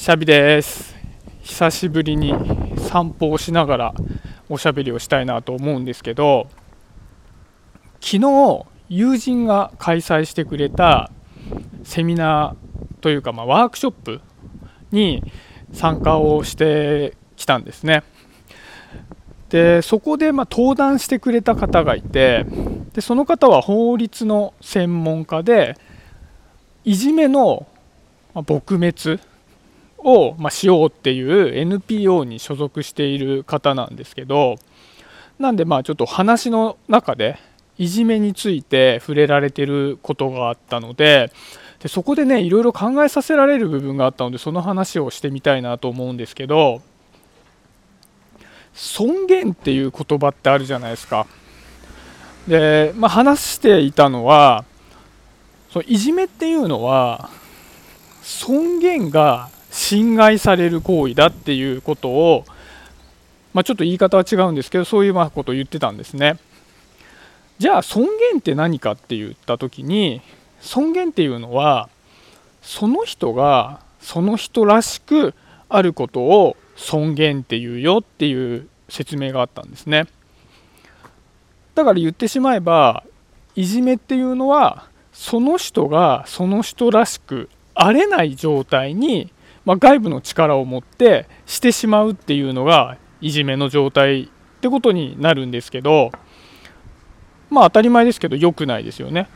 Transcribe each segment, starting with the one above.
シャビです。久しぶりに散歩をしながらおしゃべりをしたいなと思うんですけど昨日友人が開催してくれたセミナーというか、まあ、ワークショップに参加をしてきたんですね。でそこでま登壇してくれた方がいてでその方は法律の専門家でいじめの撲滅を、まあしようっていう NPO に所属している方なんですけどなんでまあちょっと話の中でいじめについて触れられてることがあったのででそこでねいろいろ考えさせられる部分があったのでその話をしてみたいなと思うんですけど尊厳っていう言葉ってあるじゃないですか。で、まあ、話していたのはそのいじめっていうのは尊厳が侵害される行為だっていうことを、まあ、ちょっと言い方は違うんですけどそういうことを言ってたんですね。じゃあ尊厳って何かって言った時に尊厳っていうのはその人がその人らしくあることを尊厳っていうよっていう説明があったんですねだから言ってしまえばいじめっていうのはその人がその人らしくあれない状態にまあ、外部の力を持ってしてしまうっていうのがいじめの状態ってことになるんですけどまあ当たり前ですけど良くないですよね。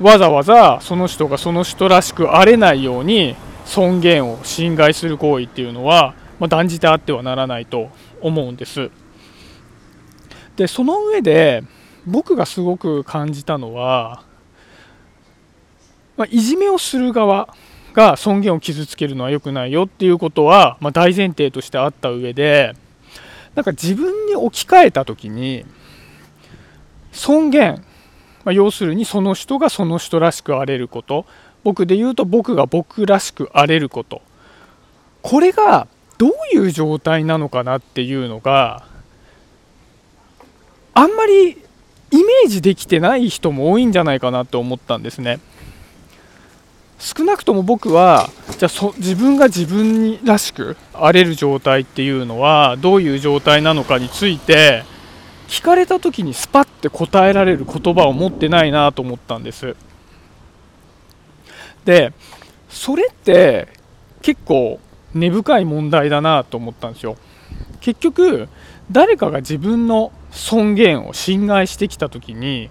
わざわざその人がその人らしくあれないように尊厳を侵害する行為っていうのは、まあ、断じてあってはならないと思うんです。でその上で僕がすごく感じたのは、まあ、いじめをする側が尊厳を傷つけるのは良くないよっていうことは、まあ、大前提としてあった上でなんか自分に置き換えた時に尊厳、まあ、要するにその人がその人らしくあれること僕で言うと僕が僕らしくあれることこれがどういう状態なのかなっていうのがあんまりイメージできてない人も多いんじゃないかなと思ったんですね。少なくとも僕はじゃあそ自分が自分にらしく荒れる状態っていうのはどういう状態なのかについて聞かれた時にスパッて答えられる言葉を持ってないなと思ったんです。でそれって結構根深い問題だなと思ったんですよ。結局誰かが自分の尊厳を侵害してきた時に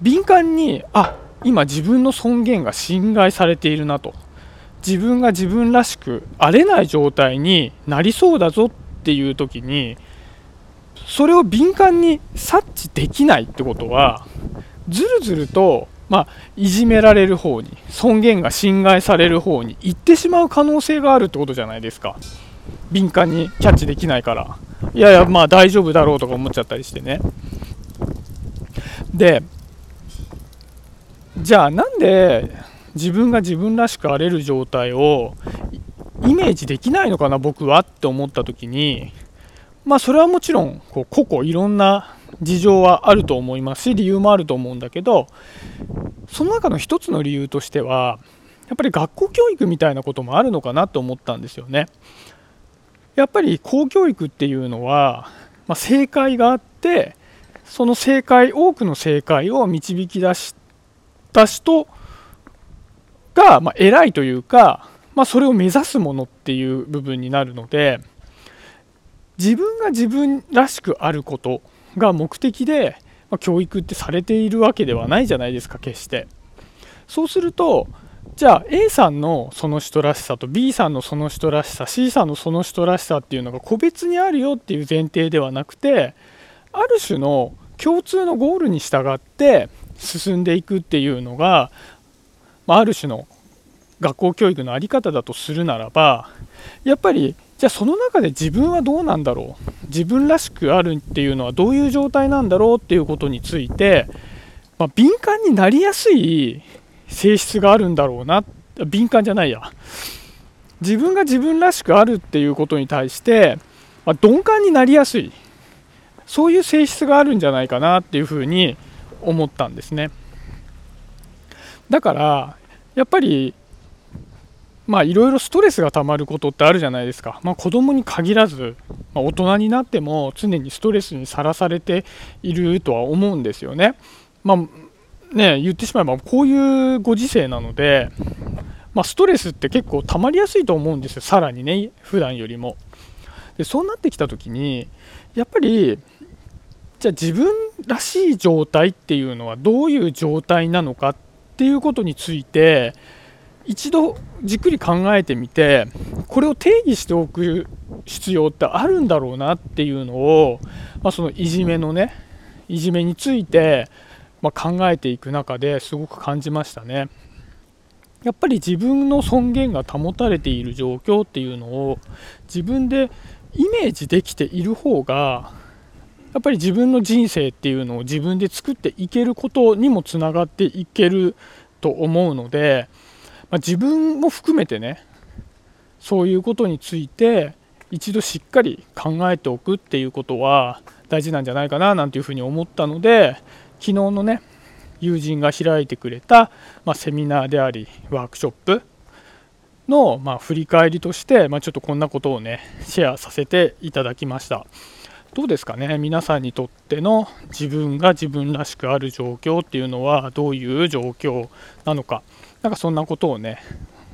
敏感にあ今自分の尊厳が侵害されているなと。自分が自分らしくあれない状態になりそうだぞっていう時にそれを敏感に察知できないってことはずるずると、まあ、いじめられる方に尊厳が侵害される方に行ってしまう可能性があるってことじゃないですか。敏感にキャッチできないから。いやいやまあ大丈夫だろうとか思っちゃったりしてね。でじゃあなんで自分が自分らしくあれる状態をイメージできないのかな僕はって思った時にまあそれはもちろんこう個々いろんな事情はあると思いますし理由もあると思うんだけどその中の一つの理由としてはやっぱり学校教育みたいなこともあるのかなと思ったんですよね。やっぱり公教育っていうのは、まあ、正解があってその正解多くの正解を導き出した人が、まあ、偉いというか、まあ、それを目指すものっていう部分になるので自分が自分らしくあることが目的で、まあ、教育ってされているわけではないじゃないですか決して。そうするとじゃあ A さんのその人らしさと B さんのその人らしさ C さんのその人らしさっていうのが個別にあるよっていう前提ではなくてある種の共通のゴールに従って進んでいくっていうのが、まあ、ある種の学校教育の在り方だとするならばやっぱりじゃあその中で自分はどうなんだろう？自分らしくあるっていうのはどういう状態なんだろうっていうことについて、まあ、敏感になりやすい性質があるんだろうな。敏感じゃないや。自分が自分らしくあるっていうことに対して、まあ、鈍感になりやすい。そういう性質があるんじゃないかなっていうふうに思ったんですねだからやっぱりまあいろいろストレスがたまることってあるじゃないですか、まあ、子供に限らず、まあ、大人になっても常にストレスにさらされているとは思うんですよね。まあ、ね言ってしまえばこういうご時世なので、まあ、ストレスって結構溜まりやすいと思うんですよ、さらにね、普段よりも。でそうなってきた時にやっぱりじゃあ自分らしい状態っていうのはどういう状態なのかっていうことについて一度じっくり考えてみてこれを定義しておく必要ってあるんだろうなっていうのを、まあ、そのいじめのねいじめについて、まあ、考えていく中ですごく感じましたね。やっぱり自分の尊厳が保たれている状況っていうのを自分でイメージできている方がやっぱり自分の人生っていうのを自分で作っていけることにもつながっていけると思うので、まあ、自分も含めてねそういうことについて一度しっかり考えておくっていうことは大事なんじゃないかななんていうふうに思ったので昨日のね友人が開いてくれた、まあ、セミナーでありワークショップの、まあ、振り返りとして、まあ、ちょっとこんなことをねシェアさせていただきました。どうですかね皆さんにとっての自分が自分らしくある状況っていうのはどういう状況なのか。なんかそんなことをね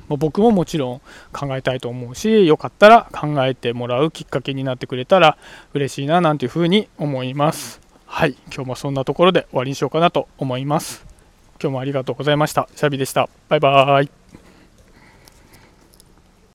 僕ももちろん考えたいと思うしよかったら考えてもらうきっかけになってくれたら嬉しいななんていうふうに思います。はい今日もそんなところで終わりにしようかなと思います。今日もありがとうございました。シャビでした。バイバーイ。